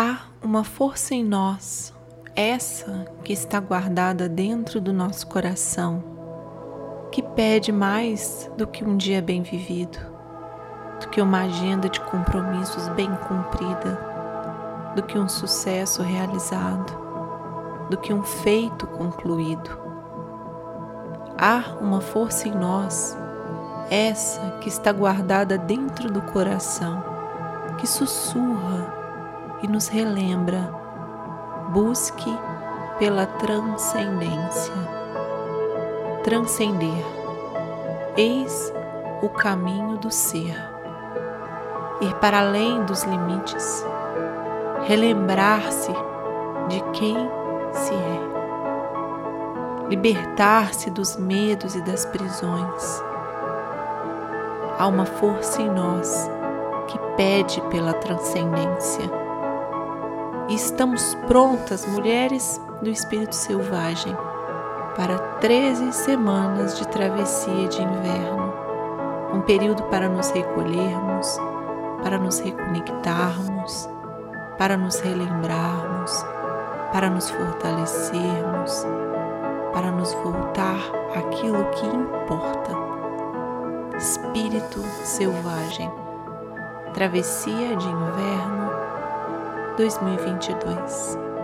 Há uma força em nós, essa que está guardada dentro do nosso coração, que pede mais do que um dia bem vivido, do que uma agenda de compromissos bem cumprida, do que um sucesso realizado, do que um feito concluído. Há uma força em nós, essa que está guardada dentro do coração, que sussurra e nos relembra: busque pela transcendência. Transcender. Eis o caminho do ser. Ir para além dos limites. Relembrar-se de quem se é. Libertar-se dos medos e das prisões. Há uma força em nós que pede pela transcendência e estamos prontas, mulheres do espírito selvagem, para 13 semanas de travessia de inverno, um período para nos recolhermos, para nos reconectarmos, para nos relembrarmos, para nos fortalecermos, para nos voltar àquilo que importa. Espírito selvagem, travessia de inverno 2022.